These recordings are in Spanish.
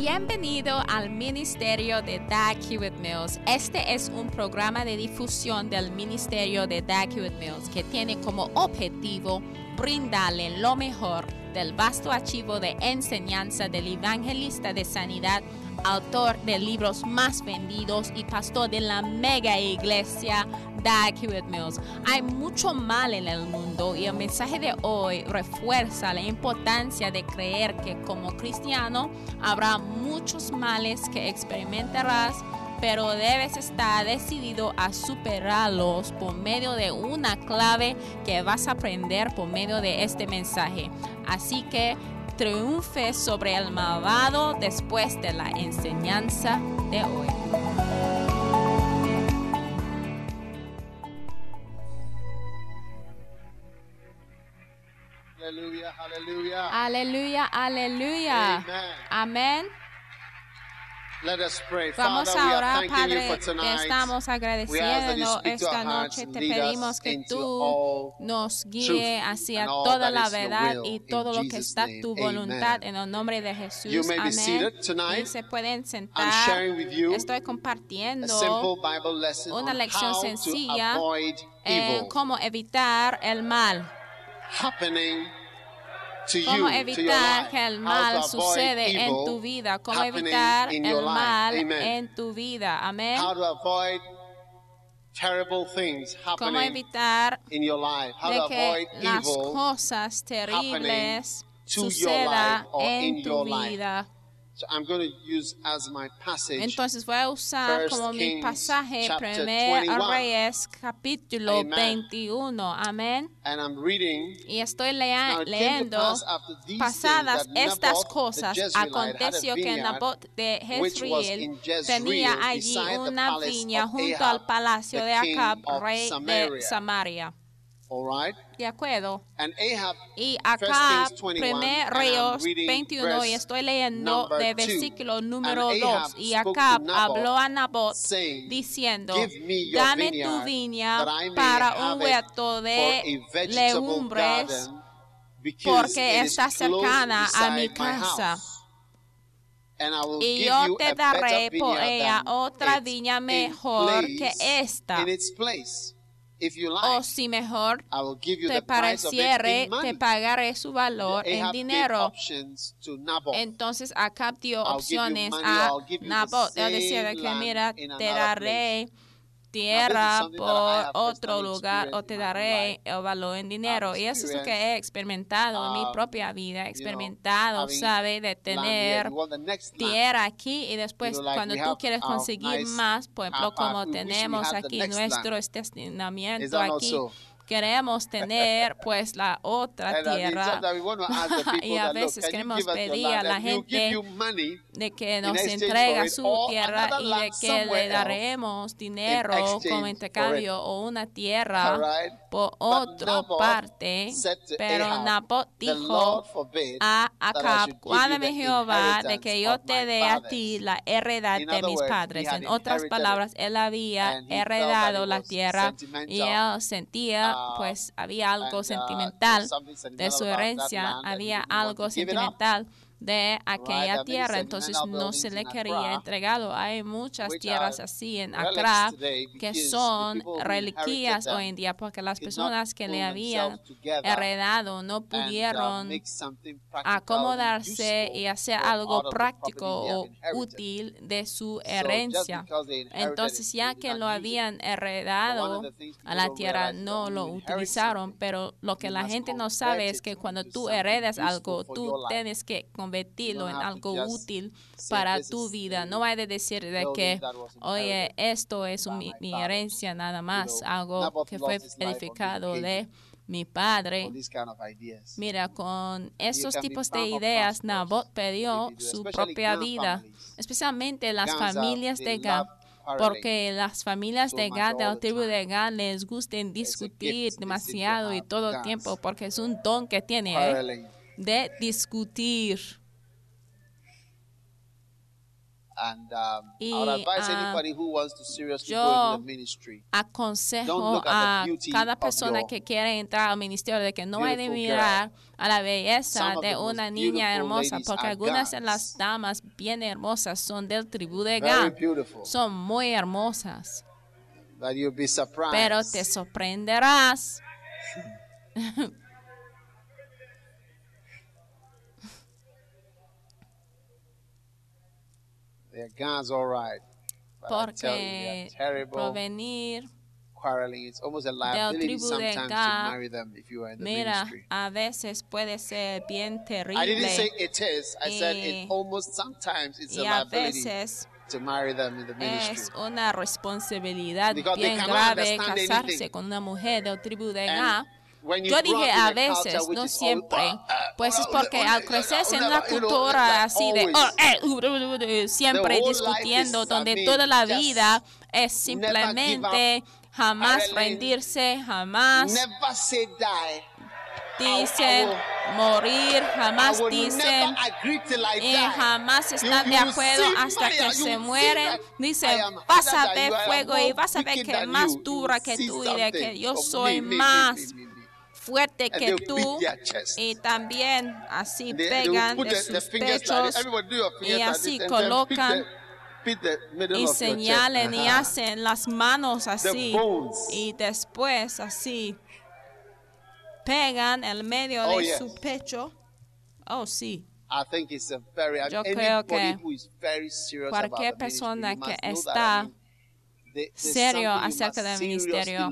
Bienvenido al Ministerio de Dag Hewitt Mills. Este es un programa de difusión del Ministerio de Dag Hewitt Mills que tiene como objetivo brindarle lo mejor del vasto archivo de enseñanza del evangelista de sanidad, autor de libros más vendidos y pastor de la mega iglesia Mills. Hay mucho mal en el mundo y el mensaje de hoy refuerza la importancia de creer que como cristiano habrá muchos males que experimentarás pero debes estar decidido a superarlos por medio de una clave que vas a aprender por medio de este mensaje. Así que triunfe sobre el malvado después de la enseñanza de hoy. Aleluya, aleluya. Aleluya, aleluya. Amen. Amén. Let us pray. Vamos Father, a we are orar, you Padre. for estamos agradeciendo esta noche. Te pedimos que tú nos guíe truth hacia toda la verdad y todo lo que está tu voluntad en el nombre de Jesús. You may be Amén. seated tonight. Y se pueden sentar. Estoy compartiendo simple Bible lesson una lección sencilla en cómo evitar el mal. happening Cómo evitar que el mal sucede en tu vida. Cómo evitar el mal en tu vida. Amén. Cómo evitar in your life. How de que las cosas terribles suceda or en tu vida. So I'm going to use as my passage Entonces voy a usar First como mi pasaje chapter 1 21. Reyes capítulo Amen. 21. Amén. and I'm reading Y estoy lea- leyendo pass after these pasadas estas cosas. Aconteció que Nabot de Jezreel tenía allí una viña junto al palacio de Acab, rey de Samaria. All right ¿De acuerdo? and Ahab Y acá, Kings 21, primer and I'm Reyes reading 21, y estoy leyendo de versículo número And 2. Ahab Y Naboth, habló a Nabot saying, diciendo, dame tu viña para un huerto de legumbres, porque está cercana a mi casa. house. And I will Y yo te daré por ella otra viña mejor que place- esta. O si mejor I will give you te pareciere, te pagaré su valor en dinero. options to Naboth. Entonces Acab dio I'll give you opciones a Nabot. Él decía que mira, te daré tierra por have otro lugar o te daré el valor en dinero. Y eso es lo que he experimentado en mi propia vida. He experimentado, sabe, de tener tierra aquí y después cuando tú quieres conseguir más, por ejemplo, como tenemos aquí nuestro estacionamiento aquí? Queremos tener pues la otra tierra. people Y a veces queremos pedir a la gente de que nos entrega su tierra y de que le daremos dinero como intercambio o una tierra por otra parte. Pero Nabot "The dijo a Acab, the Jehová de que yo te dé a fathers." ti la heredad de mis padres. En otras palabras, él había heredado la tierra y él sentía, pues había algo uh, sentimental de su herencia, había algo sentimental de aquella tierra, entonces no se le quería entregado. Hay muchas tierras así en Accra que son reliquias hoy en día porque las personas que le habían heredado no uh, pudieron acomodarse y hacer algo práctico o útil de su herencia. Entonces, ya que lo habían heredado a la tierra, no lo utilizaron, pero lo que la gente no sabe es que cuando tú heredas algo, tú tienes que convertirlo en algo útil para "This tu vida. No hay de decir de que, oye, esto es mi, my mi father." herencia nada más, algo que fue edificado de mi padre. Mira, con be tipos de ideas, Nabot perdió su propia vida, especialmente las familias de Gad, porque las familias de Gad, de all la the tribu de Gad, les gusten discutir demasiado y todo el tiempo, porque es un don que tiene ¿eh? De discutir. And um, I Y, would advise anybody who wants to seriously yo go into the ministry. Don't aconsejo a cada persona que quiere entrar al ministerio de que no hay de mirar a la belleza Some de una niña hermosa, porque algunas de las damas bien hermosas son del tribu de Gad. Son muy hermosas, That you'll be surprised. pero te sorprenderás. They're guns, all right. But you, Porque terrible. provenir, Quarreling. It's almost a liability de sometimes Gad, to marry them if you are in the mira, ministry. a veces puede ser bien I didn't say terrible it is. I said it almost sometimes it's a liability veces to marry them in the ministry. es una responsabilidad Because bien grave casarse anything. con una mujer del tribu de Yo dije a veces, no siempre, uh, uh, pues es uh, porque al crecerse en una cultura así de oh, eh, siempre discutiendo, donde toda la vida es simplemente jamás rendirse, jamás dicen morir, jamás dicen y die. jamás están de acuerdo hasta que se mueren. that Dice, I am vas a ver fuego y vas a ver que than más dura que tú y de que yo soy más. Fuerte que tú y también así pegan de sus pechos y así colocan y señalen y Ajá. hacen las manos así y después así pegan el medio Oh, de su pecho. Oh, sí. I think it's a very Yo creo que cualquier persona que está serio acerca del ministerio,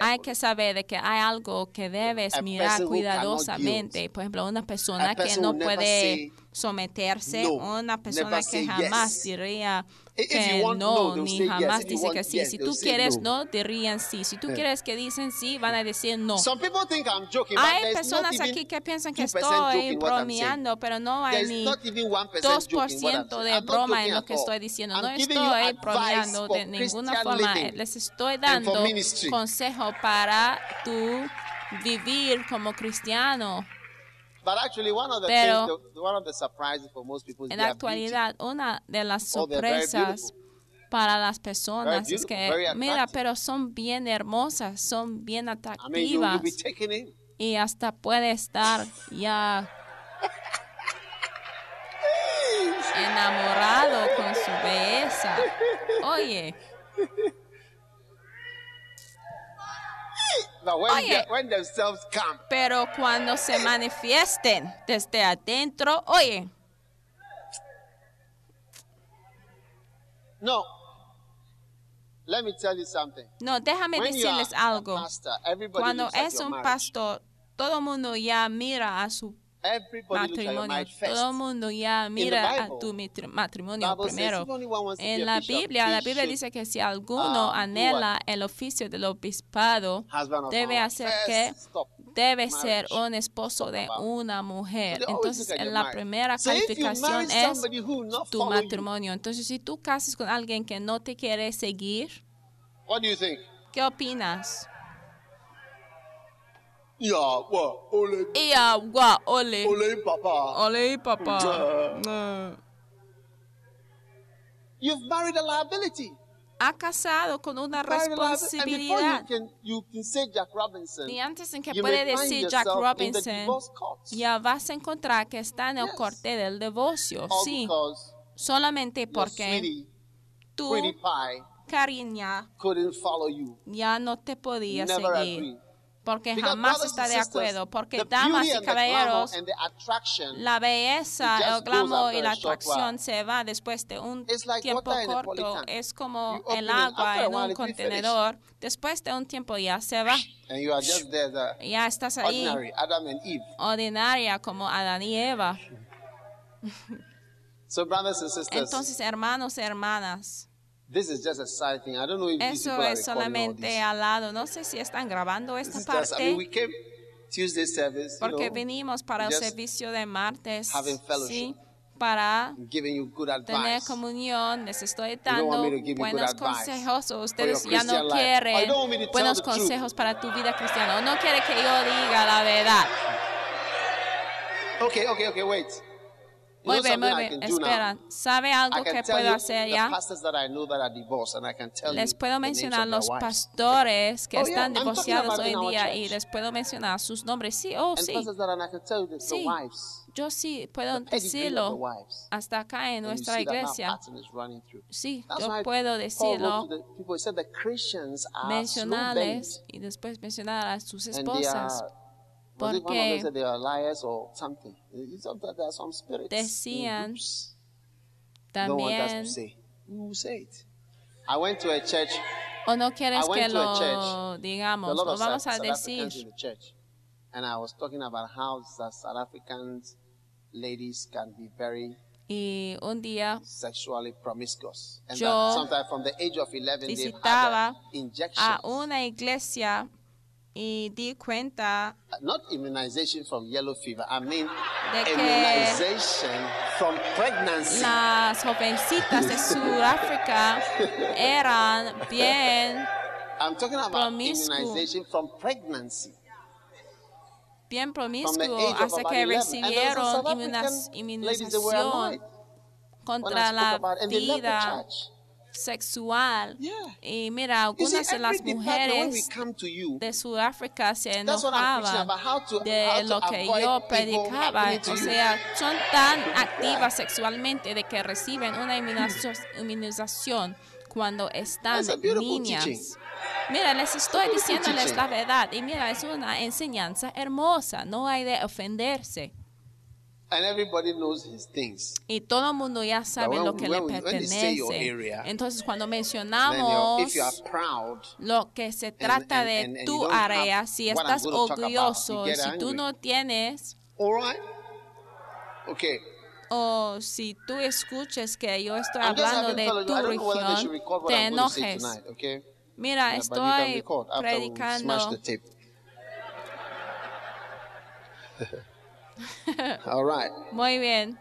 Hay que saber de que hay algo que debes mirar cuidadosamente. Por ejemplo, una persona que no puede someterse, no, una persona que jamás yes. diría you que no, ni yes. jamás dice que sí. yes, Si tú quieres no. no, dirían sí. Si tú Eh. quieres que dicen sí, van a decir no. Some people think I'm joking, Hay personas aquí que piensan que 2% estoy bromeando, pero no hay ni not even 1% joking what I'm 2% saying. de broma en lo que estoy diciendo. No estoy bromeando de ninguna forma. Les estoy dando consejo para tu vivir como cristiano. Pero- things, the, one of the surprises for most people is En la actualidad, una de las Oh, sorpresas para las personas Very es que, mira, attractive. pero son bien hermosas, son bien beauty. I mean, you, atractivas y hasta puede estar ya enamorado con su belleza. Oye, Oye. pero cuando se manifiesten desde adentro, oye, no. Let me tell you something. no, déjame When decirles algo. pastor, everybody Cuando es un pastor, todo el mundo ya mira a su Matrimonio. Todo el mundo ya mira a tu matrimonio primero. En la Biblia, la Biblia dice que si alguno do anhela el oficio del obispado, debe hacer que debe ser un esposo de una mujer. Entonces, en la primera calificación es tu matrimonio. Entonces, si tú casas con alguien que no te quiere seguir, What do you think? ¿qué opinas? Yeah, what? Ole, Y agua, ole, ole, papa. ole, papá. Mm. You've married a liability. Ha casado con una responsabilidad. you can, you can say Jack Robinson, Y antes en que puede decir Jack Robinson, ya vas a encontrar que está en el Yes. corte del divorcio. Sí, solamente porque pie, cariña, couldn't follow you. ya no te podía Never seguir. agree. Porque Because jamás está de acuerdo. Porque damas y caballeros, la belleza, el glamour y la atracción se va después de un tiempo corto. Es como el agua en un contenedor. Después de un tiempo ya se va. Ya estás ahí, ordinary Adam and Eve. ordinaria como Adán y Eva. So, brothers and sisters, Entonces, hermanos y hermanas, this is just a side thing. I don't know if these eso are es solamente this. al lado. No sé si están grabando This esta is just, I mean, we parte. came Tuesday service, you Porque know, vinimos para el servicio de martes, having fellowship. sí, para you tener comunión, les estoy dando you buenos consejos o ustedes ya no quieren buenos consejos para tu vida cristiana o no quiere que yo diga la verdad. Okay, okay, okay, wait. Muy bien, muy bien. Espera, ¿sabe algo que puedo hacer ya? Les puedo mencionar los pastores que Oh, están divorciados hoy en día y les puedo mencionar sus nombres. Sí, oh, sí. Sí. Yo sí puedo decirlo hasta acá en nuestra iglesia. Sí, yo puedo decirlo, mencionarles y después mencionar a sus esposas. Porque them said they are liars or something? It's not that there are some spirits in decían también, to say. We will say it. I went to a church. o no quieres que lo digamos, lo vamos a decir. Africans in the church, and I was talking about how the South Africans ladies can be very Y un día sexually promiscuous, and Yo that sometimes from the age of 11 they've had visitaba a una iglesia y di cuenta not immunization from yellow fever. I mean de que immunization from pregnancy. las jovencitas de Sudáfrica eran bien, I'm talking about immunization from pregnancy. bien of hasta que 11. And there was a recibieron inmunización contra la vida church. Sexual. Yeah. Y mira, You see, algunas de las mujeres you, de Sudáfrica se enojaban de lo que yo predicaba. O sea, son tan activas sexualmente de que reciben una inmunización- cuando están niñas. teaching. Mira, les estoy diciéndoles la verdad. Y mira, es una enseñanza hermosa. No hay de ofenderse. And everybody knows his things. Y todo el mundo ya sabe when- lo que when le pertenece. area, Entonces, cuando mencionamos if you are proud, lo que se trata and- de and- you tu have área, si estás about, orgulloso, get si tú no tienes, right? Okay. o si tú escuches que yo estoy I'm hablando de tu región, te enojes. tonight, okay? Mira, Yeah, estoy predicando. all right. Muy bien.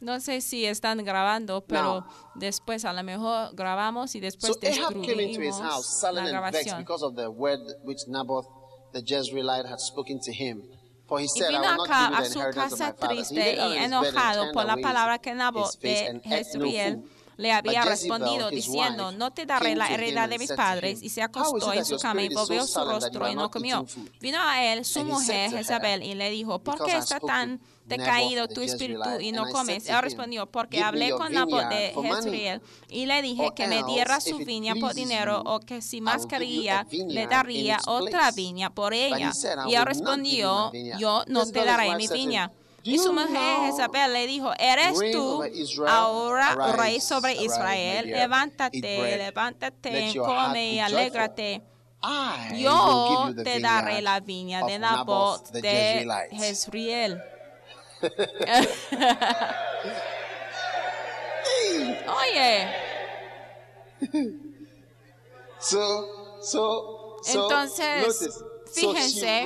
No sé si están grabando, pero Now- después a lo mejor grabamos y después So Ahab came into his destruimos house, sullen la and vexed grabación. because of the word which Naboth the Jezreelite had spoken to him. For he Y said, I vino will not acá give you a su casa triste y enojado por la palabra que his Nabot face de Jezreel. Le había respondido diciendo, no te daré la heredad de mis padres, y se "How is acostó en su cama y volvió su rostro y no comió. eating food?" Vino a él su mujer Jezabel y le dijo, ¿por "Because qué está tan decaído tu espíritu y no comes? Él respondió, porque "Give me hablé con Nabot de Jezreel y le dije que me diera su viña por dinero o que si más quería le daría otra place." viña por ella. said, "I Y él respondió, my vineyard." yo no te daré mi viña. "Do Y su mujer Jezabel le dijo, ¿eres tú ahora Arise, rey sobre Israel? Levántate, levántate, come y alégrate. Yo te daré la viña de Naboth Nabot de. Jezreel. Oye, Entonces, fíjense.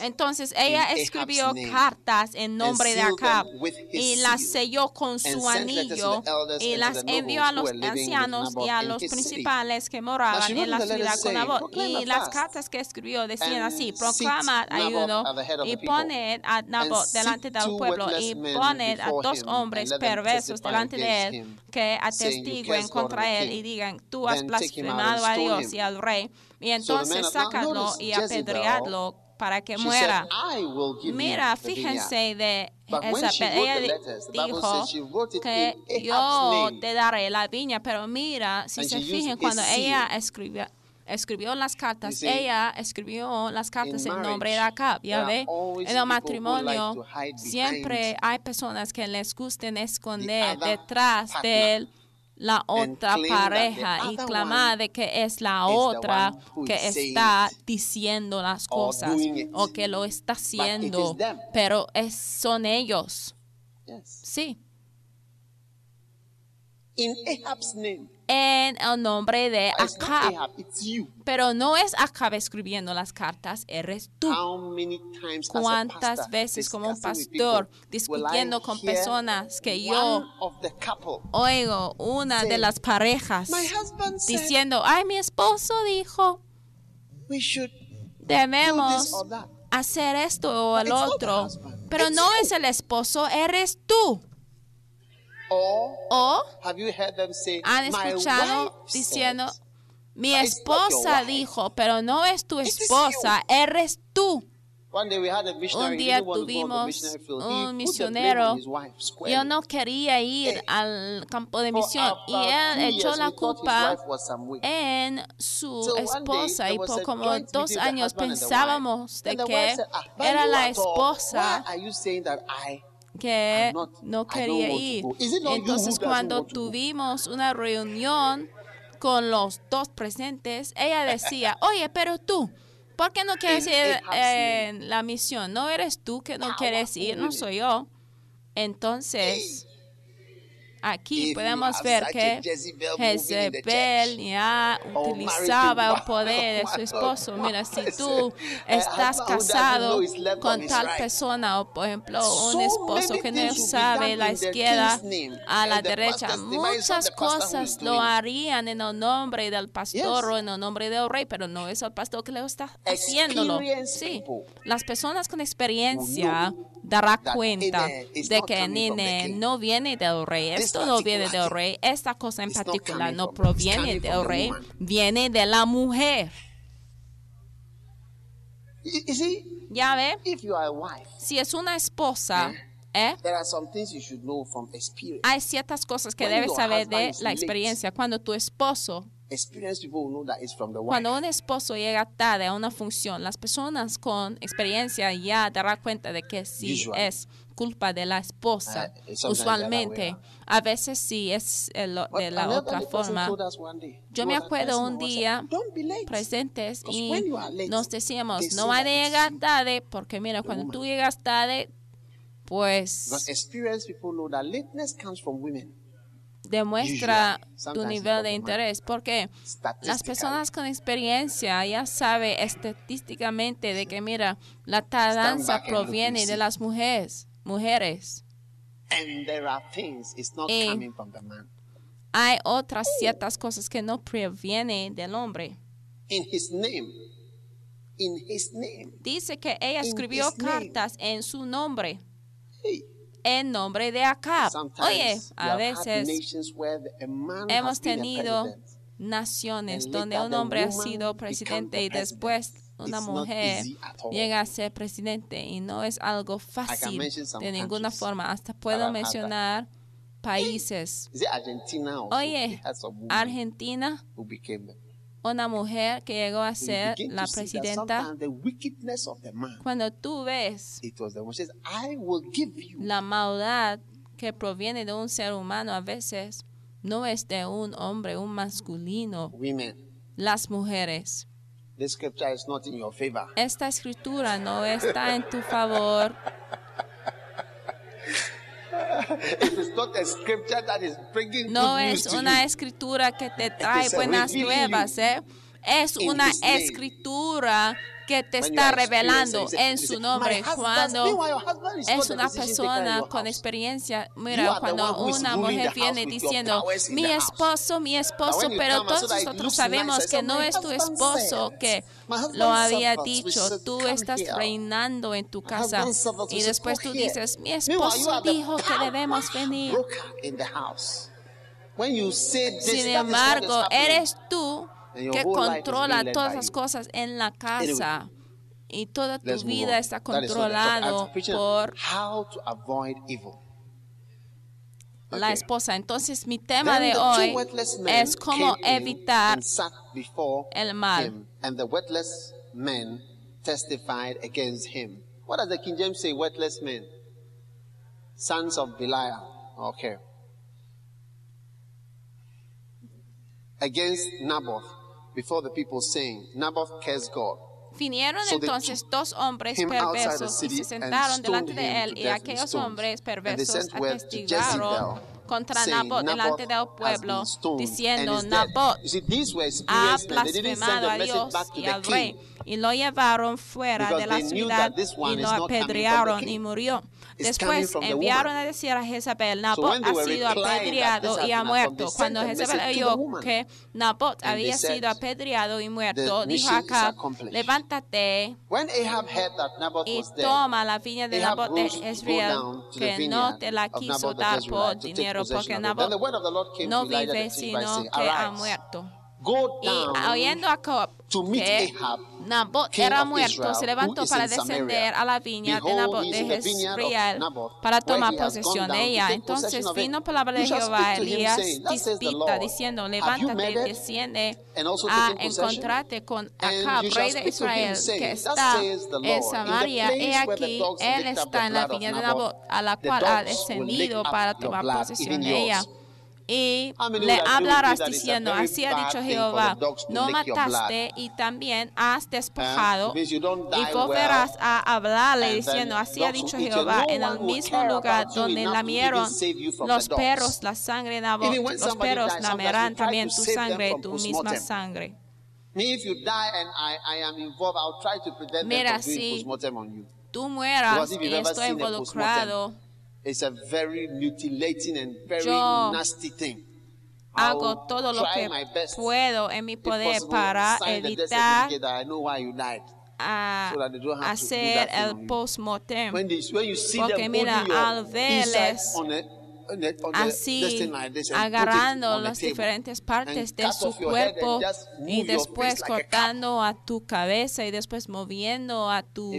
entonces ella escribió cartas en nombre de Acab y las selló con su anillo y las envió a los ancianos y a los principales que moraban en la ciudad con Nabot. "Proclaim a Y las cartas que escribió decían así, proclamad ayuno y poned a Nabot delante del pueblo y poned a dos hombres perversos delante de él que saying, "You atestiguen contra él king." y digan, tú has blasfemado a Dios y al rey. Y entonces notice y apedreadlo para que muera. Mira, fíjense de Jezabel. Ella dijo que yo te daré la viña, pero mira, si se fijan, cuando ella escribió, escribió las cartas, ella escribió las cartas en nombre de Acab, ya ve. En el matrimonio siempre hay personas que les gusten esconder detrás de la otra pareja y clamar de que es la otra que está diciendo las cosas o que lo está haciendo, pero es, son ellos. Sí, In Ahab's name. En el nombre de Acab. Pero no es Acab escribiendo las cartas, eres tú. How many times as a ¿Cuántas veces como un pastor discutiendo con personas que yo oigo una de las parejas diciendo, ay, mi esposo dijo, debemos hacer esto o el otro, pero no es el esposo, eres tú. O han "My escuchado diciendo, said"? mi "But it's not your esposa dijo, pero no es tu esposa, eres tú. Un día tuvimos un misionero. Yo no quería ir al campo de misión. Y él echó la culpa en su esposa. y por como dos años pensábamos de que "Ah, era la esposa Que no quería ir. Entonces cuando tuvimos una reunión con los dos presentes, ella decía, oye, pero tú, ¿por qué no quieres ir en la misión? ¿No eres tú que no quieres ir? No soy yo. Entonces, aquí podemos ver que Jezebel ya or utilizaba el poder de su esposo. Mira, si tú estás casado con tal persona o, por ejemplo, un So esposo que no sabe la izquierda a la derecha, muchas cosas lo harían en el nombre del pastor o en el nombre del rey, pero no es el pastor que lo está haciéndolo. Sí, las personas con experiencia dará cuenta de que king. no viene del rey. Esto no viene del rey. Esta cosa en particular no proviene del rey, viene de la mujer. Ya ve, si es una esposa, ¿eh? there are some things you should know from experience. hay ciertas cosas que debes saber de la experiencia. Cuando tu esposo, Experienced people will know that it's from the wife. cuando un esposo llega tarde a una función, las personas con experiencia ya darán cuenta de que sí Usually. es culpa de la esposa. Uh, sometimes the other Usualmente, way around. a veces sí es el- de la otra forma. Yo me acuerdo un día Don't be late. presentes y nos decíamos, no de it's llegar tarde, porque mira, cuando tú llegas tarde, pues demuestra tu nivel de interés, porque las personas con experiencia ya sabe estadísticamente de que mira, la tardanza proviene de las mujeres, mujeres. Man. Hay otras ciertas cosas que no provienen del hombre. In his name. In his name. Dice que ella escribió name. cartas en su nombre, Hey, en nombre de Acab. Oye, a veces hemos tenido naciones donde un hombre ha sido presidente y después una mujer llega a ser presidente y no es algo fácil de ninguna forma. Hasta puedo mencionar países. Oye, Argentina, who became the una mujer que llegó a ser la presidenta. man. Cuando tú ves says, la maldad que proviene de un ser humano a veces no es de un hombre, un masculino, women. las mujeres. This scripture is not in your favor. Esta escritura no está en tu favor. It is not a scripture that is bringing No es una escritura que te trae buenas nuevas, ¿eh? Es una escritura que te está revelando en su nombre. "My husband- Cuando es una persona con experiencia, mira, cuando una mujer viene diciendo, mi esposo, mi esposo, pero todos nosotros sabemos que no "My es tu esposo que lo había dicho, tú estás reinando en tu casa. y después tú dices, mi esposo dijo que debemos venir. Sin embargo, eres tú que controla todas las cosas en la casa y toda tu vida está controlado por how to avoid evil. la esposa. Entonces mi tema de hoy es cómo evitar el mal. him, and the worthless men testified against him. What does the King James say? Worthless men, sons of Belial. Okay. Against Naboth, before the people, saying, Naboth cursed God. Vinieron entonces dos hombres perversos y se sentaron delante de él y aquellos hombres perversos Jezebel, contra Nabot delante del pueblo diciendo. Nabot ha blasfemado a Dios y al rey. Y lo llevaron fuera de la ciudad y lo apedrearon y murió. Después enviaron a decir a Jezabel, Nabot ha sido apedreado y ha muerto. Cuando a Jezabel oyó que Nabot había sido apedreado y muerto, "The dijo accomplished." levántate y toma la viña de Nabot de Israel, que no te la quiso dar por dinero, porque. Nabot no vive, sino que ha muerto. Go Y oyendo a Job to meet que Ahab, Nabot era muerto, Israel, se levantó para descender a la viña de Nabot de Jezreel para tomar posesión de ella. Entonces vino palabra de Jehová Elías Lord, diciendo, levántate, murdered desciende a encontrarte con Acab, rey de Israel, que está en Samaria. He aquí, él está en la viña de Nabot, a la cual ha descendido para tomar posesión de ella. Y le hablarás diciendo, así ha dicho Jehová, no mataste y también has despojado you don't y volverás a hablarle and diciendo, así ha dicho. Jehová, en el mismo lugar donde lamieron los perros la sangre Nabot, los perros lamerán también tu sangre, tu misma sangre. Mira, si. Tú mueras y estoy involucrado, It's a very mutilating and very Yo nasty thing. hago todo lo que puedo en mi poder para evitar a hacer el post-mortem. When, they, when you see Porque mira, al verles así agarrando las diferentes partes de su cuerpo y después cortando a tu cabeza y después moviendo a tu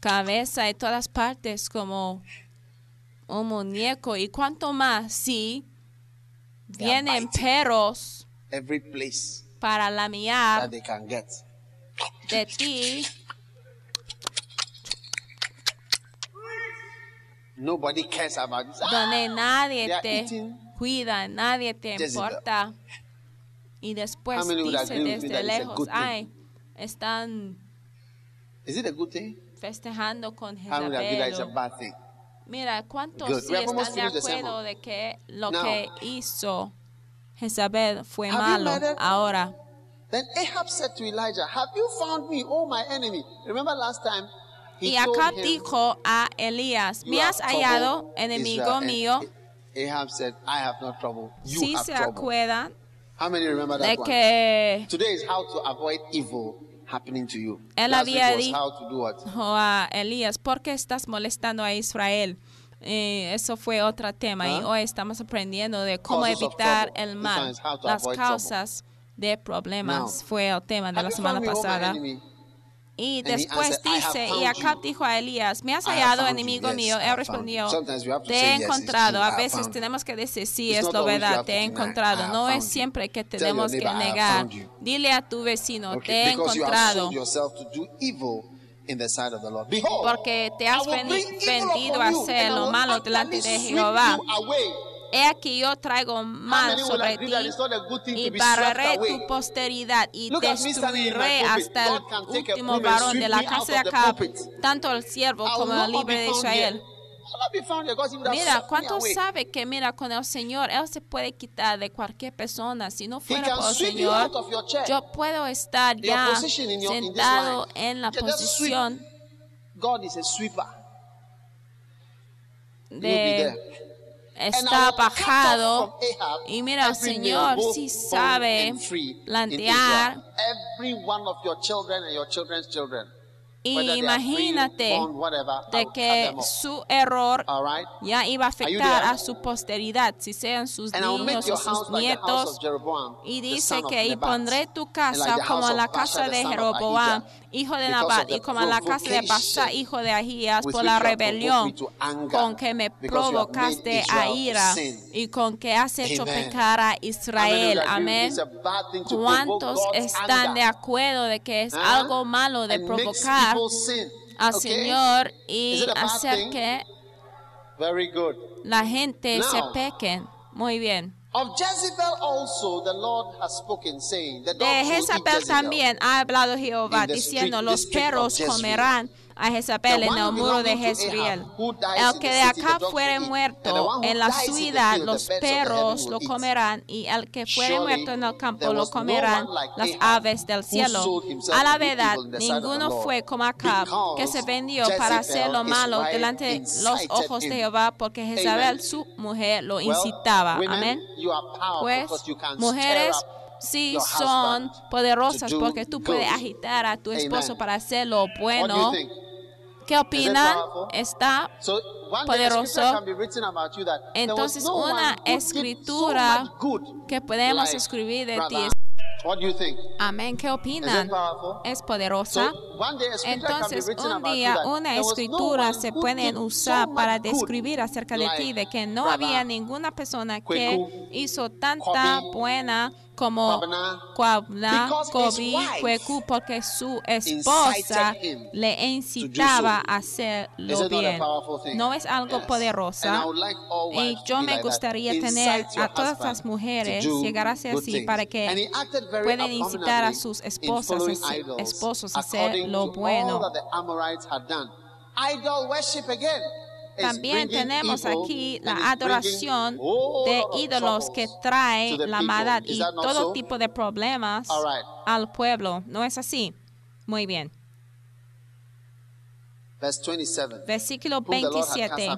cabeza y todas partes como un muñeco y cuanto más si vienen perros Every place para lamear that they can get. de ti Nobody cares about this. Ah, donde nadie they are te cuida, nadie te importa. Y después dice desde lejos, ay, están Is it a good thing? Festejando con Jezabel. Mira, ¿cuántos sí están de acuerdo de que lo Now- que hizo Jezabel fue malo? Ahora, Then Ahab said to Elijah, Have you found me, oh my enemy? Remember last time? He y Acab dijo a Elías, "You me has hallado, enemigo Israel." Mío. Ahab said, I have no trouble. You Si have se trouble. acuerdan de que Happening to you. Él Last había was di- how to do what? dijo a Elías, ¿por qué estás molestando a Israel? Eh, eso fue otro tema y hoy estamos aprendiendo de cómo evitar el mal, las causas de problemas. Now, fue el tema de la semana oh pasada. Y después answered, "I have dice, y Acab dijo a Elías, me has hallado, enemigo mío. Él respondió, te he "Yes, it's encontrado. A veces found you." tenemos que decir, sí, es you verdad, te he encontrado. "I have No es found you." siempre que tenemos que neighbor, "I have negar. found you." Dile a tu vecino, te he encontrado. sold yourself to do evil in the sight of the Lord. Behold, Porque te has vendido a hacer lo malo delante de Jehová. He aquí yo traigo mal sobre ti y barreré tu posteridad y destruiré hasta el último varón de la casa de Acab, tanto el siervo como el libre de Israel. Mira, swept me ¿cuántos away. sabe que mira con el Señor Él se puede quitar de cualquier persona? Si no fuera por el Señor, yo puedo estar ya sentado en la posición de está Ahab Y mira, el Señor sí sabe plantear y imagínate de que su error ya iba a afectar a su posteridad, si sean sus niños o sus nietos. Y dice que y pondré tu casa como la casa de Jeroboam, hijo de Nabat, y como la casa de provocation hijo de Ahías, por la rebelión con que me provocaste a ira y con que has hecho pecar a Israel. Amén. ¿Cuántos están de acuerdo de que es algo malo de provocar al? Señor y hacer que la gente se Now, pequen? Muy bien. Of Jezebel also the Lord has spoken, saying, The De Jezabel también ha hablado Jehová diciendo, los perros comerán a Jezabel en el muro de Jezreel. El que de acá fuere muerto en la ciudad, los perros lo comerán, y el que fuere muerto en el campo lo comerán las aves del cielo. A la verdad, ninguno fue como Acab, que se vendió para hacer lo malo delante de los ojos de Jehová, porque Jezabel, su mujer, lo incitaba. Amén. Pues, mujeres, sí son poderosas porque tú puedes agitar a tu esposo para hacer lo bueno. ¿Qué opinan? ¿Está poderoso? Entonces, una escritura que podemos escribir de ti Amén. ¿Qué opinan? ¿Es poderosa? Entonces, un día una escritura se puede usar para describir acerca de ti, de que no había ninguna persona que hizo tanta buena como Kwabna, Kobi, Kweku, porque su esposa le incitaba a hacerlo bien. No es algo poderoso. Y yo me gustaría tener a todas las mujeres llegar a ser así para que puedan incitar a sus esposas, esposos a hacer lo bueno. También tenemos aquí la adoración de ídolos que trae la maldad y todo tipo de problemas al pueblo. ¿No es así? Muy bien. Versículo 27.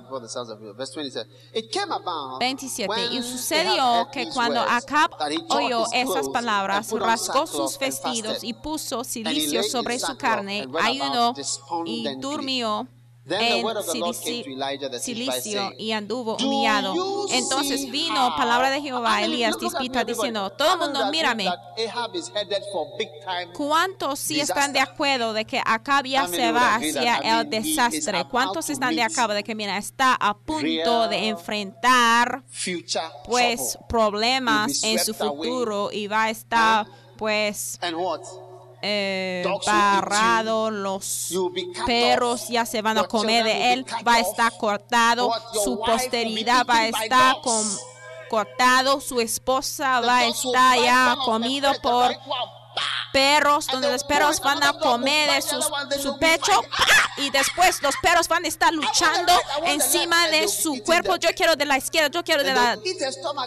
27. Y sucedió que cuando Acab oyó esas palabras, rasgó sus vestidos y puso silicio sobre su carne, ayunó y durmió en silicio y anduvo humillado. Entonces vino palabra de Jehová a Elías dispita diciendo, todo el mundo mírame. ¿Cuántos sí están de acuerdo de que Acab ya se va hacia el desastre? ¿Cuántos están de acuerdo de que mira, está a punto de enfrentar pues problemas en su futuro y va a estar pues eh, barrado, los perros ya se van a comer de él, va a estar cortado, su posteridad va a estar cortado, su esposa va a estar ya comido por perros, donde los perros van a comer de su pecho y después los perros van a estar luchando encima de su cuerpo. Yo quiero de la izquierda, yo quiero de la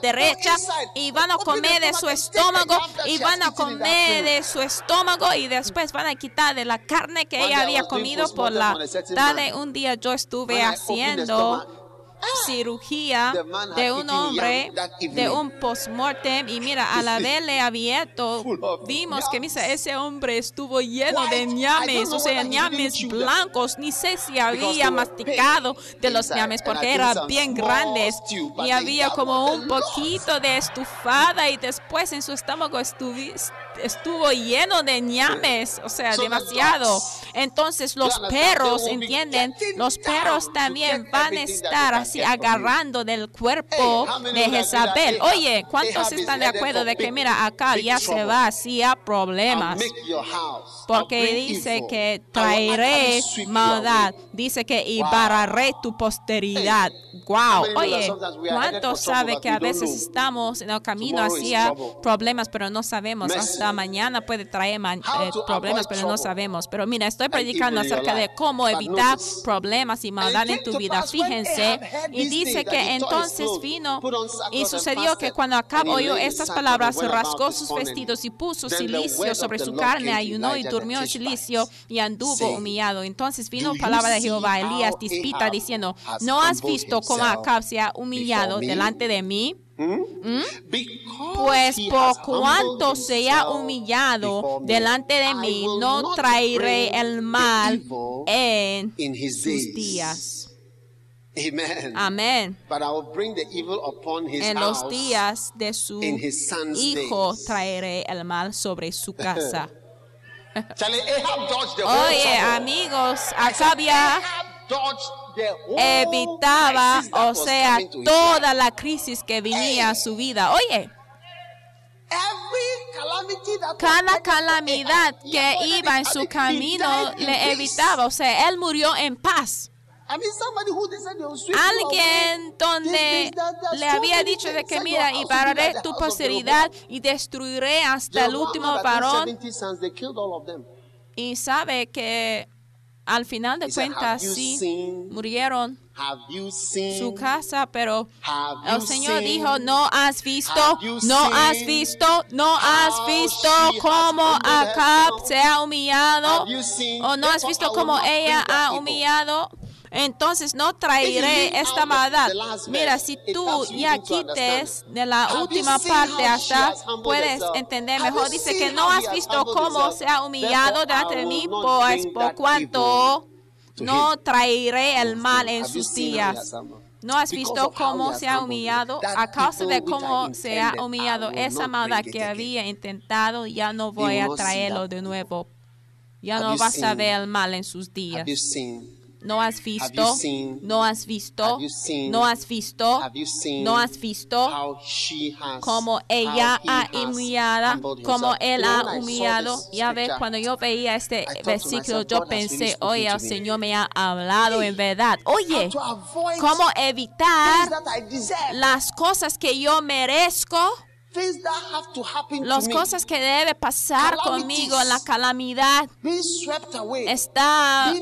derecha y van a comer de su estómago y van a comer de su estómago y después van a quitar de la carne que ella había comido por la tarde. Un día yo estuve haciendo cirugía de un hombre de un postmortem. Y mira, al haberle abierto, vimos que misa, ese hombre estuvo lleno de ñames, o sea, ñames blancos, ni sé si había masticado de los ñames porque eran bien grandes. y había como un poquito de estufada y después en su estómago estuvo lleno de ñames, o sea, demasiado. Entonces los perros, ¿entienden? Los perros también van a estar así agarrando del cuerpo de Jezabel. Oye, ¿cuántos están de acuerdo de que mira, acá ya se va hacia problemas? Porque dice que traeré maldad, dice que y barraré tu posteridad. Wow, oye, ¿cuántos sabe que a veces estamos en el camino hacia problemas, pero no sabemos? Hasta mañana puede traer eh, problemas, pero no sabemos. Pero mira, estoy predicando acerca de cómo evitar problemas y maldad en tu vida. Fíjense, y dice que entonces vino y sucedió que cuando Acab oyó estas palabras, rasgó sus vestidos y puso silicio sobre su carne, ayunó y durmió en silicio y anduvo humillado. Entonces vino palabra de Jehová Elías dispita diciendo, ¿no has visto cómo Acab se ha humillado delante de mí? Pues por cuanto se ha humillado delante de mí, no traeré el mal en sus días. Amén. En los días de su hijo traeré el mal sobre su casa. Oye, amigos, Acabia evitaba, o sea, toda la crisis que venía a su vida. Oye, cada calamidad que iba en su camino le evitaba, o sea, él murió en paz. Alguien donde le había dicho de que mira, y pararé tu posteridad y destruiré hasta el último varón. Y sabe que al final de cuentas "Have you sí seen? murieron seen? su casa, pero el Señor seen? dijo, no has visto, no has visto, no has visto cómo Acab se ha humillado, o no has visto cómo ella ha humillado. Entonces no traeré esta maldad. Mira, si tú ya quites de la última parte hasta puedes entender mejor. Dice que no has visto cómo se ha humillado delante de mí, pues por cuanto to no traeré el mal en sus días. ¿No has visto cómo se ha humillado? A causa de cómo se ha humillado esa maldad que había intentado, ya no voy a traerlo de nuevo. Ya no vas a ver el mal en sus días. No has visto, seen- no has visto, seen- no has visto, no has visto como ella ha como himself? él ha humillado. Ya ves, cuando yo veía este versículo, yo pensé, oye, el. Señor me ha hablado en verdad. Oye, ¿cómo evitar las cosas que yo merezco? Las cosas que debe pasar conmigo, la calamidad. Está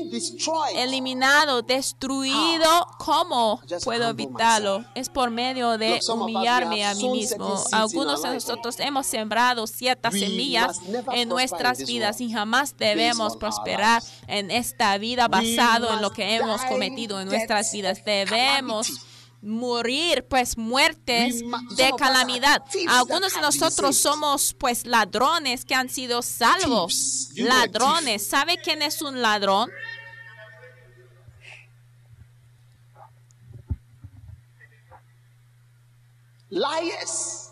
eliminado, destruido, ¿cómo Just puedo evitarlo? Es por medio de humillarme a mí mismo. Algunos de nosotros hemos sembrado ciertas semillas en nuestras vidas y jamás debemos prosperar en esta vida basado en lo que hemos cometido en nuestras vidas. Debemos. Morir pues muertes de calamidad. Algunos de nosotros somos pues ladrones que han sido salvos. Ladrones. ¿Sabe quién es un ladrón?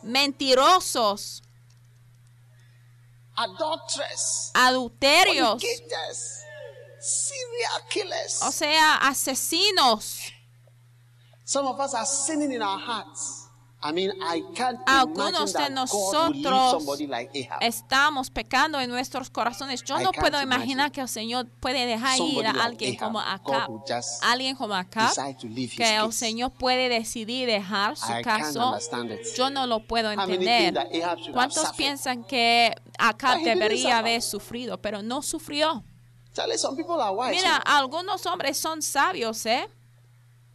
Mentirosos, adulterios, o sea, asesinos. Some of us are sinning in our hearts. I mean, I can't Algunos imagine de nosotros somebody like Ahab. Estamos pecando en nuestros corazones. Yo I no puedo imaginar que el Señor puede dejar ir a like alguien Ahab. como Acab. Alguien como Acab, que el. Señor puede decidir dejar su I caso. Yo no lo puedo entender. ¿Cuántos piensan que Acab debería haber sufrido, pero no sufrió? Mira, algunos hombres son sabios, ¿eh?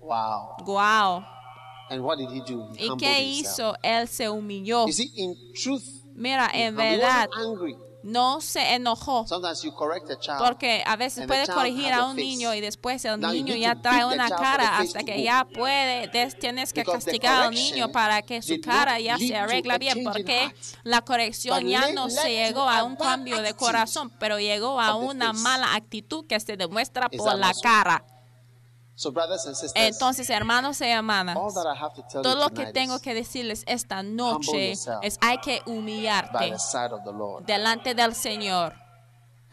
Wow. Wow. And what did he do? He ¿Y qué himself. hizo? Él se humilló. You see, in truth, Mira, en verdad, no se enojó. Sometimes you correct a child. Porque a veces child corregir a un niño y después el niño ya trae una cara hasta que ya puede, tienes que castigar al niño para que su cara ya se arregla bien, porque la corrección ya no se llegó a un cambio de corazón, pero llegó a una mala actitud que se demuestra por la cara. So, brothers and sisters, Entonces, hermanos y hermanas, all that I have to tell todo lo que tengo que decirles esta noche es hay que humillarte delante del Señor.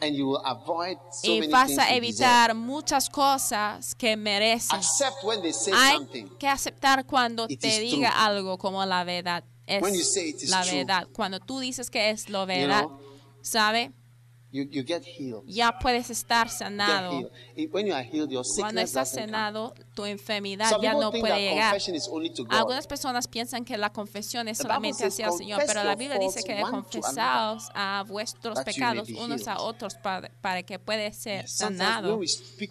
And you will avoid so y many vas a evitar muchas cosas que mereces. Accept when they say Hay something. que aceptar cuando te diga algo como la verdad. Es When you say it is la verdad. Cuando tú dices que es lo verdad, know, ¿sabe? You, you get healed. Ya puedes estar sanado. healed. It- When you are healed, your Cuando estás sanado, tu enfermedad Some ya people no think puede that llegar. confession is only to God. Algunas personas piensan que la confesión es solamente hacia el Señor, "Confess pero la Biblia dice que confesaos a vuestros pecados unos a healed." otros para, para que pueda ser sanado.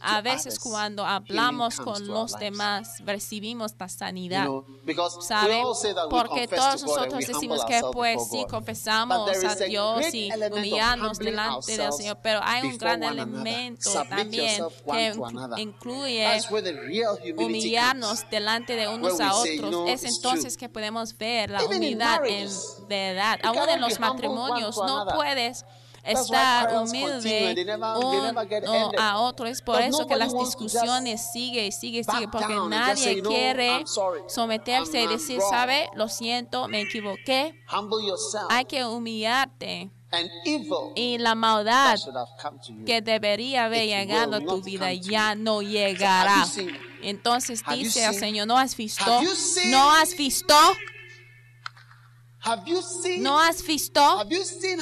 A veces others, cuando hablamos con los demás recibimos la sanidad. know, because we ¿Sabe? all say that we Porque todos to God and nosotros decimos que pues sí confesamos a Dios y humbling delante Señor, pero hay un gran elemento también que incluye humillarnos delante de unos a otros. es entonces que podemos ver la humildad en verdad. you Aún en los matrimonios no puedes estar humilde uno a otro. Es por eso que las discusiones sigue y sigue y sigue porque nadie say, "You know, quiere someterse y decir, wrong." ¿sabe? Lo siento, me equivoqué. Hay que humillarte. And evil Y la maldad que debería haber llegado a tu vida ya no llegará. Entonces dice seen? Señor, ¿no has visto? ¿No has visto? ¿No has visto?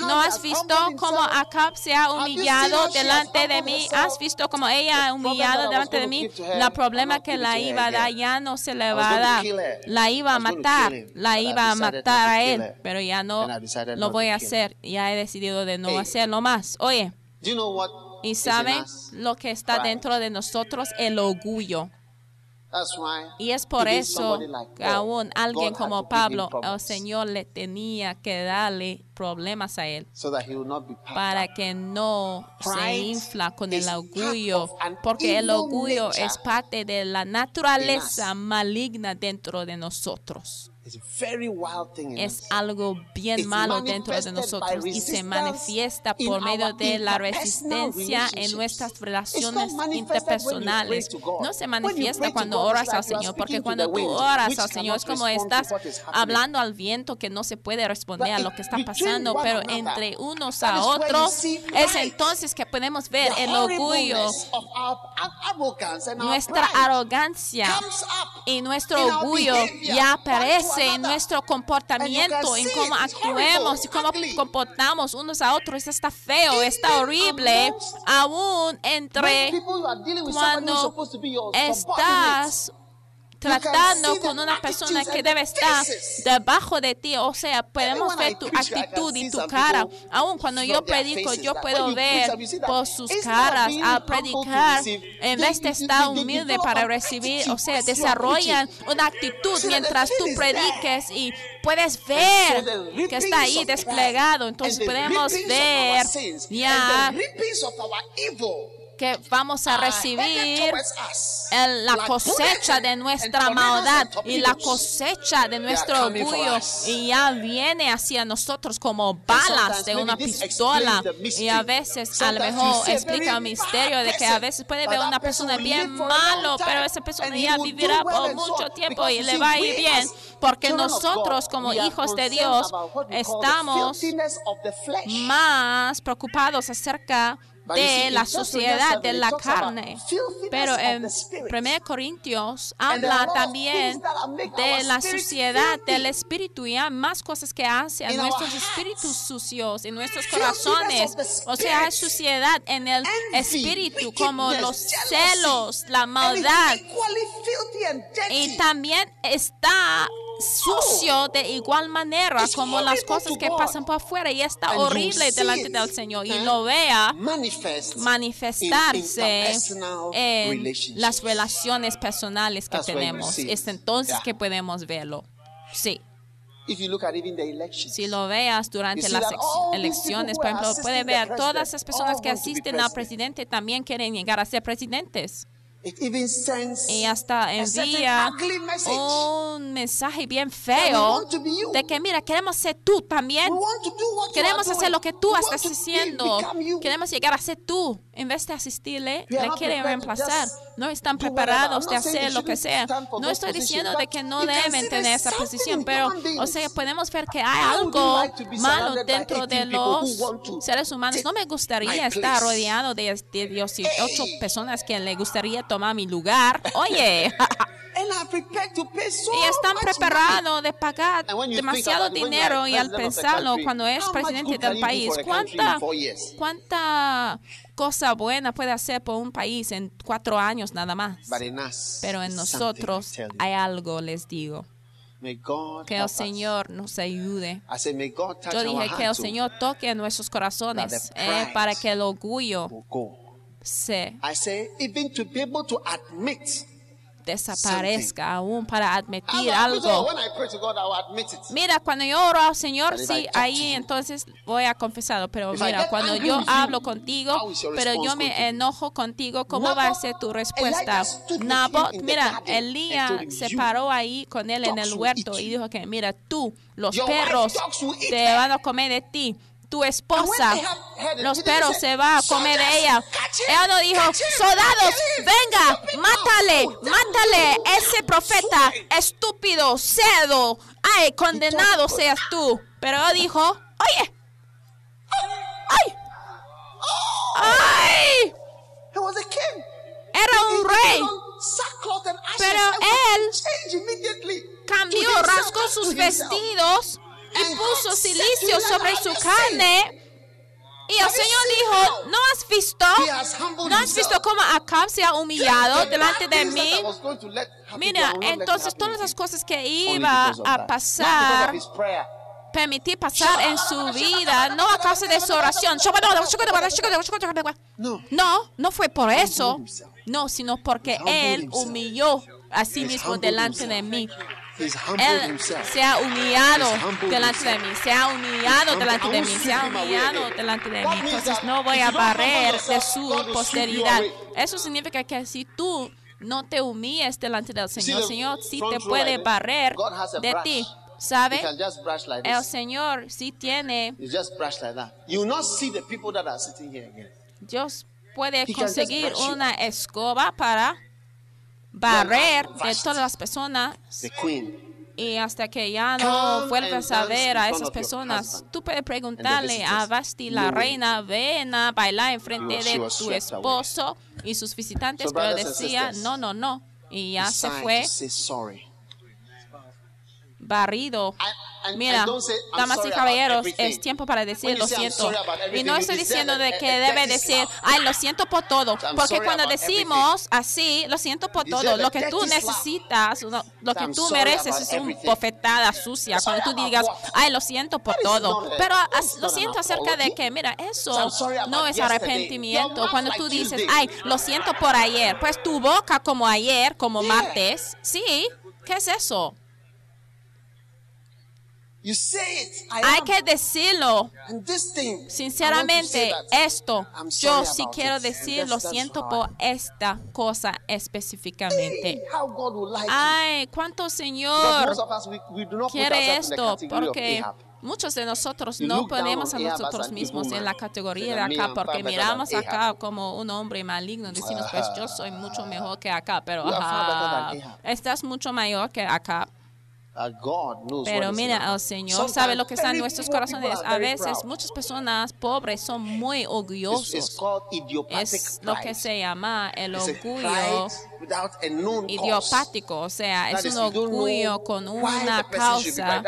¿No has visto cómo? Acab se ha humillado delante de mí? ¿Has visto cómo ella ha humillado delante de mí? La problema que la iba a dar ya no se le va a dar. La iba a matar, la iba a matar a él, pero ya no lo voy a hacer. Ya he decidido de no hacerlo más. Oye, Y saben lo que está dentro de nosotros, el orgullo. Y es por eso que aún alguien como Pablo, el Señor le tenía que darle problemas a él so that he will not be puffed para que no se infla con el orgullo, porque el orgullo es parte de la naturaleza maligna dentro de nosotros. It's a very wild thing in Es algo bien malo dentro de nosotros y se resistance manifiesta por medio de la resistencia en nuestras relaciones interpersonales. No se manifiesta cuando oras al Señor, porque cuando tú oras al Señor es como estás hablando al viento que no se puede responder a lo que está pasando, pero entre unos a otros es entonces que podemos ver el orgullo, nuestra arrogancia y nuestro orgullo ya one en nuestro comportamiento, en cómo actuemos y cómo comportamos unos a otros. Está feo, está horrible, aún entre cuando estás tratando con una persona que debe estar debajo de ti. O sea, podemos ver tu actitud y tu cara. Aún cuando yo predico, yo puedo ver por sus caras al predicar, en vez de estar humilde para recibir, o sea, desarrollan una actitud mientras tú prediques y puedes ver que está ahí desplegado. Entonces podemos ver ya que vamos a are recibir la cosecha de nuestra maldad y la cosecha de nuestro orgullo y ya viene hacia nosotros como balas de una pistola. y a veces a lo mejor explica el misterio de que a veces puede ver una persona bien malo pero esa persona ya vivirá por mucho tiempo y le va a ir bien porque nosotros como hijos de Dios estamos más preocupados acerca de la sociedad de 7, la carne. Pero en the spirit. 1 Corintios habla también de la filthy. del espíritu y hay más cosas que hace a In our nuestros espíritus sucios, en nuestros corazones. O sea, hay suciedad en el espíritu, como los celos, la maldad. Y también está sucio de igual manera como las cosas que pasan por afuera y está horrible delante del Señor y lo vea manifestarse en las relaciones personales que tenemos. Es entonces que podemos verlo. Sí, If you look at even the elections, si lo veas durante las elecciones, por ejemplo, puede ver todas esas personas que asisten al president. presidente también quieren llegar a ser presidentes. Y hasta envía un mensaje bien feo de que mira, queremos ser tú también. Queremos hacer lo que tú estás haciendo. Queremos llegar a ser tú. En vez de asistirle, le quieren reemplazar. No están preparados de hacer lo que sea. No estoy diciendo de que no deben tener esa posición, pero, o sea, podemos ver que hay algo malo dentro de 18 people who los seres humanos. No me gustaría estar rodeado de, de 18 Hey. personas que le gustaría tomar mi lugar. Oye. Y están preparados de pagar demasiado dinero y al pensarlo cuando es presidente del país, ¿cuánta, cuánta cosa buena puede hacer por un país en cuatro años nada más? Pero en nosotros hay algo, les digo, que el. Señor nos ayude. Yo dije que el Señor toque nuestros corazones eh, para que el orgullo. Se I say, even to be able to admit. desaparezca, aún para admitir algo. When I pray to God, I will admit it. Mira, cuando yo oro al Señor, sí, ahí entonces voy a confesarlo. Pero mira, cuando yo hablo contigo, pero yo me enojo contigo, ¿cómo va a ser tu respuesta? Nabot, mira, Elías se "You paró ahí con él en el huerto y dijo que, mira, tú, los perros te her." van a comer de ti. Tu esposa, los perros se van a comer de "Soldiers, ella. Ella no dijo, soldados, venga, mátale, mátale, ese profeta swine." estúpido, cerdo, ay, condenado seas tú. Pero él dijo, oye, ay, ay, era un rey. Pero él. Cambió, rasgó sus vestidos y puso silicio sobre su "Have you carne. Y el Señor dijo, ¿no has visto? ¿No has visto cómo Acab se ha humillado delante de mí? Mira, entonces todas las cosas que iba a pasar permitir pasar en su vida, no a causa de su oración. No, no fue por eso. No, sino porque Él humilló a sí mismo delante de mí. Él se ha humillado delante de mí, se ha humillado delante de mí, se ha humillado delante de mí. Entonces no voy a barrer de su posteridad. Eso significa que si tú no te humilles delante del Señor, el Señor sí te puede barrer de ti. ¿Sabe? can just brush like El. Señor sí tiene, You just brush like that. You will not see the people that are sitting here again. Dios puede conseguir una escoba para barrer de todas las personas. Y hasta que ya no vuelves a ver a esas personas, tú puedes preguntarle a. Basti, la reina, ven a bailar en frente de tu esposo y sus visitantes, pero decía, no, no, no. Y ya se fue barrido. Mira, and don't say, "I'm damas y caballeros, everything". es tiempo para decir lo say, "I'm siento. Y everything", no estoy diciendo de a- que a debe decir, ay, lo siento por todo. Porque cuando decimos así, lo siento por todo, lo que tú necesitas, lo, que tú mereces es una bofetada sucia. Cuando tú digas, ay, lo siento por todo. Pero lo siento acerca de que, mira, eso no es arrepentimiento. Cuando tú dices, ay, lo siento por ayer, pues tu boca como ayer, como martes, sí, ¿qué es eso? You say it. I Hay am. que decirlo. And this thing, Sinceramente, esto, I'm yo sí about quiero it. decir, And lo that's- siento por esta cosa específicamente. Hey, how God will like you. Ay, cuánto Señor quiere esto, porque muchos de nosotros no ponemos a nosotros mismos en la categoría de acá, porque miramos acá como un hombre maligno. Decimos, pues yo soy mucho mejor que acá, pero ajá, estás mucho mayor que acá. Pero mira, el. Señor sabe lo que está en nuestros corazones. A veces muchas personas pobres son muy orgullosos. Es lo que se llama el orgullo pride without a known cause. idiopático, o sea, es un orgullo con una causa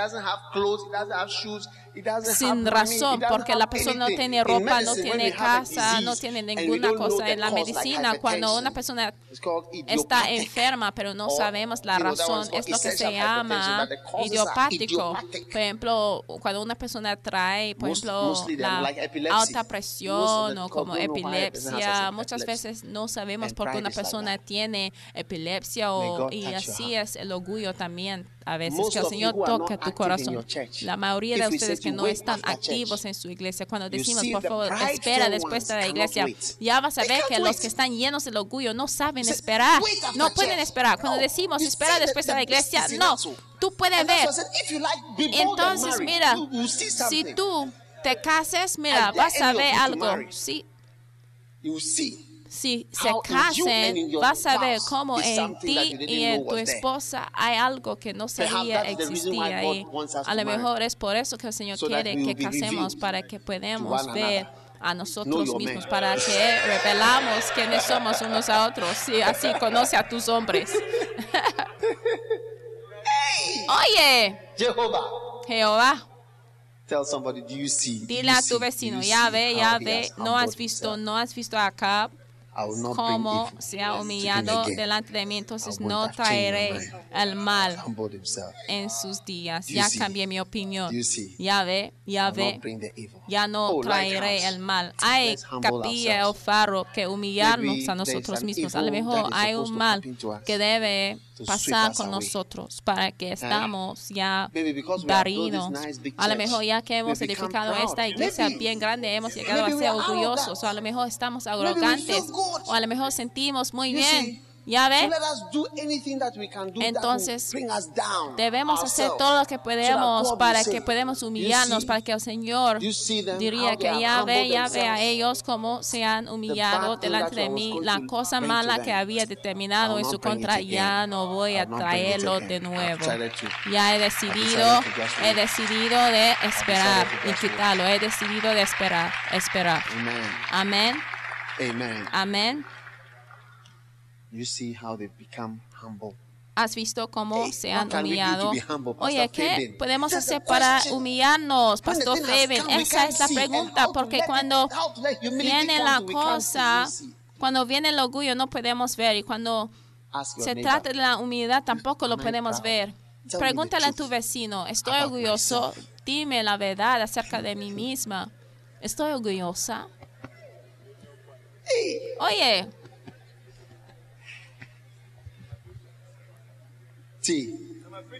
sin razón, porque la persona no tiene ropa, no tiene casa, no tiene ninguna cosa en la medicina. Cuando una persona está enferma, pero no sabemos la razón, es lo que se llama idiopático. Por ejemplo, cuando una persona trae, por ejemplo, la alta presión o como epilepsia, muchas veces no sabemos por qué una persona that. Tiene epilepsia o, y así es el orgullo también a veces, Most que el Señor toque tu corazón. La mayoría de ustedes que no están activos en su iglesia, cuando decimos, por favor, espera después de la iglesia, ya vas a ver que los que están llenos del orgullo no saben esperar, "Wait after no pueden church." esperar. Cuando decimos, espera después de la iglesia, no, tú puedes ver. Entonces, mira, si tú te cases, mira, vas a ver algo. Sí. Si se casen, vas a ver cómo en ti y en tu esposa hay algo que no sabía wants us A lo mejor es por eso que el Señor quiere que casemos para que podamos ver a nosotros mismos, para que revelamos quiénes somos unos a otros. Sí, así conoce a tus hombres. Oye. Jehová. Tell somebody, do you see? Dile a tu vecino, ya ve, ya ve, no has visto, no has visto acá Evil se ha humillado delante de mí, entonces no traeré el mal en sus días. Ya cambié mi opinión. Ya ve, ya ve, ya no Oh, traeré el mal. Hay capilla o faro que humillarnos a nosotros mismos. A lo mejor hay un mal que debe pasar con nosotros para que estamos ya big A lo mejor ya que hemos edificado esta iglesia bien grande, hemos llegado a ser orgullosos. O a lo mejor estamos arrogantes. O a lo mejor sentimos muy bien. ¿Ya ve? Entonces, Debemos hacer todo lo que podemos para que podamos "You humillarnos, para que el Señor diría que ya ve, ya ve a ellos cómo se han humillado delante de mí, la cosa mala que había determinado en su contra, ya no voy a traerlo de nuevo. Ya he decidido, he decidido de esperar y quitarlo, he decidido de esperar, esperar. Amén, Amen. amén. You see how they become humble. ¿Has visto cómo Hey, se han humillado? humble, Oye, ¿qué Fabian? podemos That's hacer para humillarnos, Pastor Fabian? Esa es la pregunta, porque it- cuando viene la cosa, cuando viene el orgullo no podemos ver y cuando se neighbor, trata de la humildad tampoco lo podemos ver. Pregúntale a tu vecino, ¿estoy orgulloso? dime la verdad acerca de mí misma. ¿Estoy orgullosa? Oye, sí,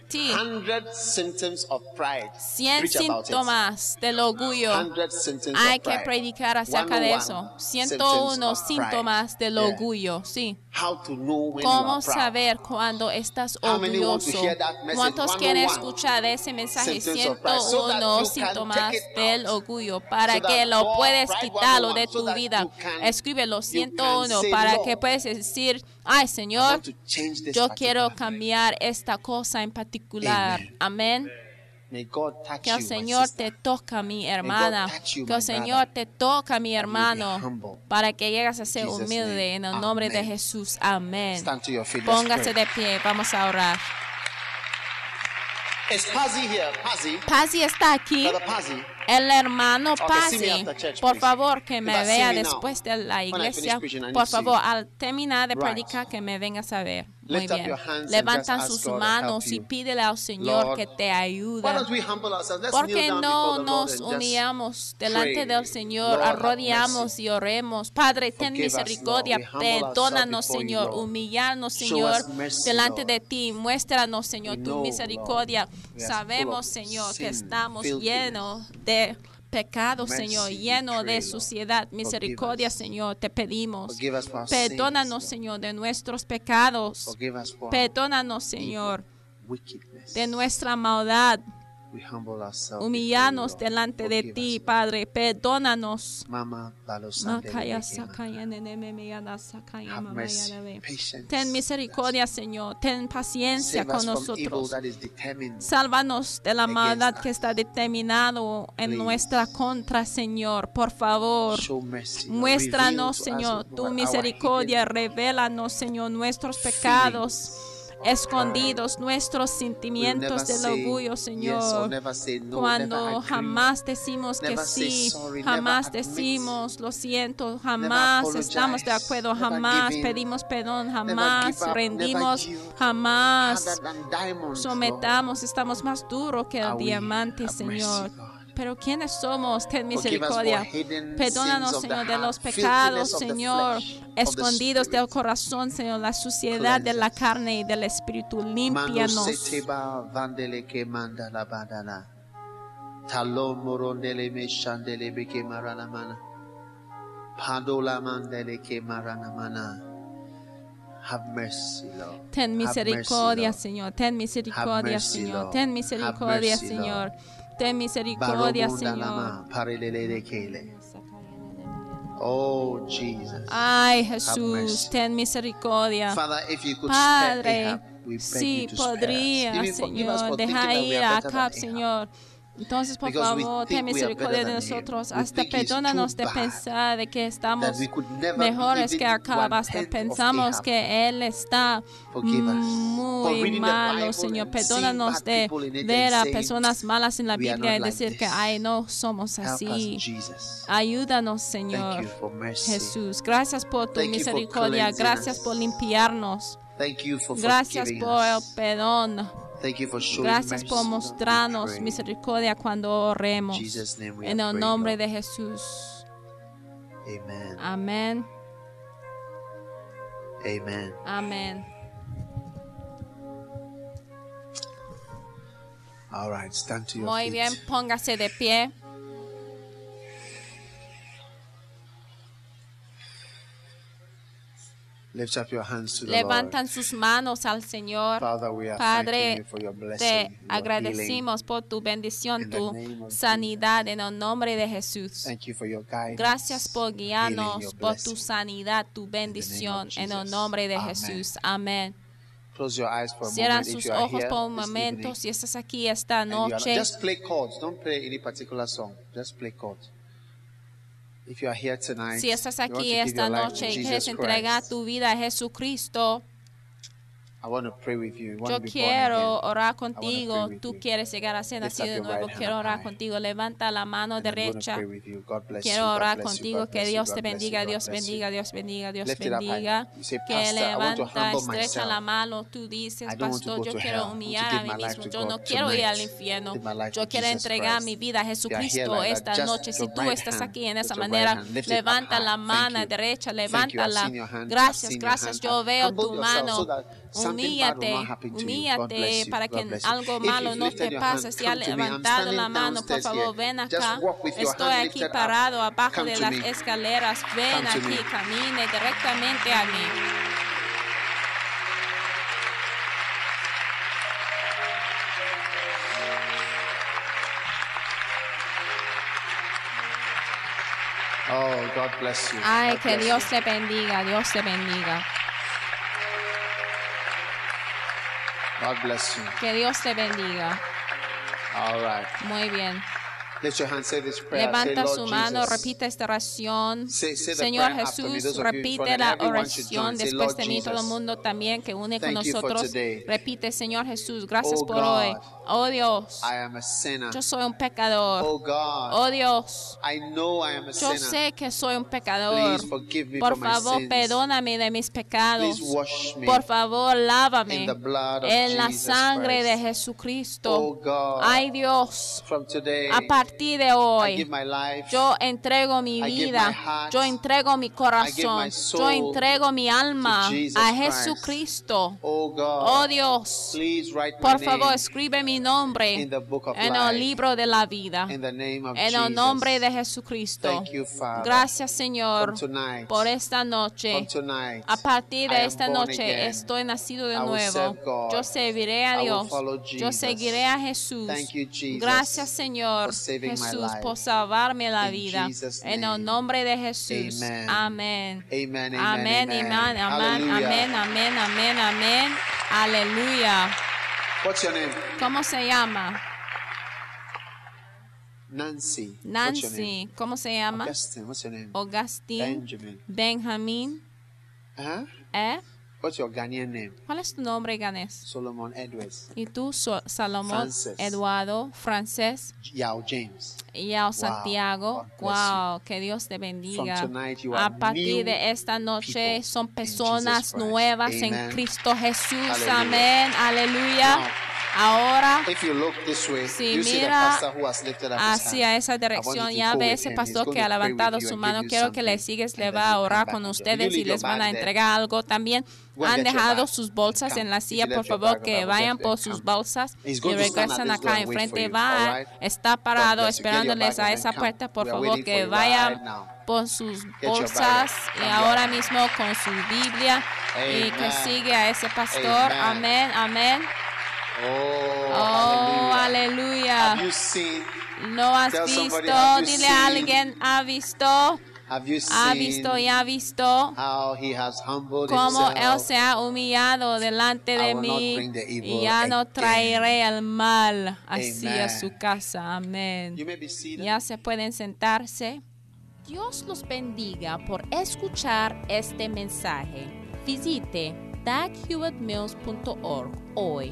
100 symptoms of pride. 100 Preach about it. síntomas del orgullo. 100 symptoms Hay que predicar acerca de 101 eso. symptoms 101 of pride. síntomas del orgullo, sí. How to know when you ¿Cómo saber cuando estás orgulloso? ¿Cuántos quieren 101 escuchar ese mensaje symptoms of pride, so that 101 you can síntomas del orgullo. Para que lo puedes quitarlo de 101, so tu vida? Escríbelo you 101 can say, para "Lord, que puedas decir, ay Señor, yo quiero thing." cambiar esta cosa en particular. Amén. Que el Señor te toca, mi hermana. Que el Señor te toca, mi hermano, para que llegues a ser humilde en el nombre de. Jesús. Amén. Póngase de pie, vamos a orar. Pazzi está aquí. El hermano Pazzi, por favor, que me vea después de la iglesia. Por favor, al terminar de predicar, que me vengas a ver. Muy bien. Levantan sus manos y pídele al Señor que te ayude. ¿Por qué no nos humillamos delante del Señor, arrodillamos y oremos? Padre, ten misericordia, perdónanos, Señor, humillarnos, Señor, delante de ti. Muéstranos, Señor, tu misericordia. Sabemos, Señor, que estamos llenos de pecado, Mercy, Señor, lleno de suciedad. Misericordia. Señor, te pedimos. Perdónanos, Señor, de nuestros pecados. Perdónanos, Señor, de nuestra maldad. Lord. delante de ti. Padre. Perdónanos. Ten misericordia, Señor. Ten paciencia con nosotros. Sálvanos de la maldad que está determinado en nuestra contra, Señor. Por favor. Muéstranos, Señor, tu misericordia. Revélanos, Señor, nuestros pecados escondidos, nuestros sentimientos del orgullo, Señor. Cuando jamás decimos que sí, jamás decimos lo siento, jamás estamos de acuerdo, jamás pedimos perdón, jamás rendimos, jamás sometamos, estamos más duros que el diamante, Señor. Pero ¿quiénes somos? Ten misericordia. Perdónanos, Señor, de los pecados, Señor, escondidos del corazón, Señor, la suciedad de la carne y del espíritu. Límpianos. Have mercy, Lord. Ten misericordia. Señor. Ten misericordia, Señor. Ten misericordia, Señor. Ten misericordia, Barobunda Señor. lama, parelele de kele. Oh, Jesus. Ay, mercy. Jesús, ten misericordia. Father, if you could spare Padre, Ahab, we beg si you to spare us. podría, Even forgive us Señor, for thinking deja that we ir are a better than Acab, Ahab. Señor. Entonces, por Because favor, ten misericordia de nosotros. Hasta perdónanos de pensar de que estamos mejores que Acab. Hasta pensamos que Él está muy malo, Señor. bad de ver a personas malas en la "We are Biblia y decir que, this." ay, no somos así. Ayúdanos, Señor. Jesús, gracias por tu misericordia, gracias por limpiarnos, gracias por el perdón, Thank you for showing gracias por mostrarnos misericordia cuando oremos. En el nombre de Jesús. Amén, amén. All right, stand to your Muy bien, póngase de pie. Lift up your hands to the Levantan sus manos al Señor. Father, we are Padre, you for your blessing, te agradecimos por tu bendición, tu sanidad en el nombre de Jesús. Thank you for your guidance. Gracias por guiarnos, por tu sanidad, tu bendición en el nombre de Amen. Jesús. Amén. Close your eyes for a Cierran sus ojos here por un momento evening si estás aquí esta noche. Just play chords. Don't play any particular song. Just play chords. If you are here tonight, Si estás aquí esta noche y quieres entregar tu vida a Jesucristo, I want to pray with you. You want Yo to quiero orar contigo. Tú quieres llegar a ser nacido de nuevo. right Quiero orar contigo. Levanta la mano And derecha. Quiero orar contigo. Que Dios te bendiga, Dios bendiga, Dios bendiga, Dios bendiga. Que "Pastor, I want to levanta, estrecha la mano. Tú dices, pastor, yo quiero humillar a mí mismo. Yo no quiero ir al infierno. Yo quiero entregar mi vida a Jesucristo esta noche. Si tú estás aquí en esa manera, levanta la mano derecha, levántala. Gracias, gracias. Yo veo tu mano. Humíllate, humíllate para que algo malo no te pase. Si. I'm levantado la mano, por favor, ven acá. Estoy aquí parado abajo de las escaleras. Ven aquí, camine directamente a mí. Oh, God bless you. Ay, God que bless Dios you. te bendiga, Dios te bendiga. God bless you. Que Dios te bendiga. All right. Muy bien. Levanta su mano, repite esta oración. Señor. Jesús, repite la oración después de mí. Todo el mundo también que une con nosotros. Repite, Señor Jesús, gracias Oh por hoy. Oh Dios, I am a sinner. yo soy un pecador. Oh Oh Dios, yo sé que soy un pecador. Por favor, perdóname de mis pecados. Por favor, lávame en la sangre de. Jesucristo. Oh Ay Dios, a partir de I hoy, yo entrego mi vida, yo entrego mi corazón, yo entrego mi alma a. Jesucristo. oh Oh Dios, por favor, escribe mi nombre en el libro de la vida, en el nombre de Jesucristo. Thank you, Father. Gracias, Señor, por esta noche. A partir de esta noche estoy nacido de nuevo. Yo serviré a Dios. Yo seguiré a Jesús. Gracias Señor Jesús por salvarme la vida. En el nombre de Jesús. Amen. Amén. Amen, amen, Amén, amén, amén, amén, amén, amén, amén. Aleluya. ¿Cómo se llama? Nancy. Nancy. ¿Cómo se llama? Augustine. Benjamin. Benjamín. Huh? ¿Eh? What's your Ghanaian name? ¿Cuál es tu nombre ganés? Solomon Edwards. Y tú, So- Salomón, Frances. Eduardo, Francés, Yao James. Yao Santiago. Wow, que Dios te bendiga. From tonight you are A partir de esta noche son personas nuevas en. Cristo Jesús. Amén. Aleluya. Now, Ahora, If you look this way, Si mira hacia esa dirección, ya ve ese pastor que ha levantado su mano. Quiero que le sigues, le va a orar con ustedes y les van a entregar algo. También han dejado sus bolsas en la silla. Por favor, que vayan por sus bolsas y regresan acá enfrente. Va, está parado esperándoles a esa puerta. Por favor, que vayan por sus bolsas y ahora mismo con su Biblia y que sigue a ese pastor. Amén, amén. Oh, Oh, hallelujah. aleluya. Have you seen? No has Tell visto, dile a alguien, ha visto, Have you ha seen visto y ha visto how he has humbled cómo Él se ha humillado delante de mí y ya no traeré el mal así a Amen. su casa. Amén. You may be seated. Ya se pueden sentarse. Dios los bendiga por escuchar este mensaje. Visite daghewittmills.org hoy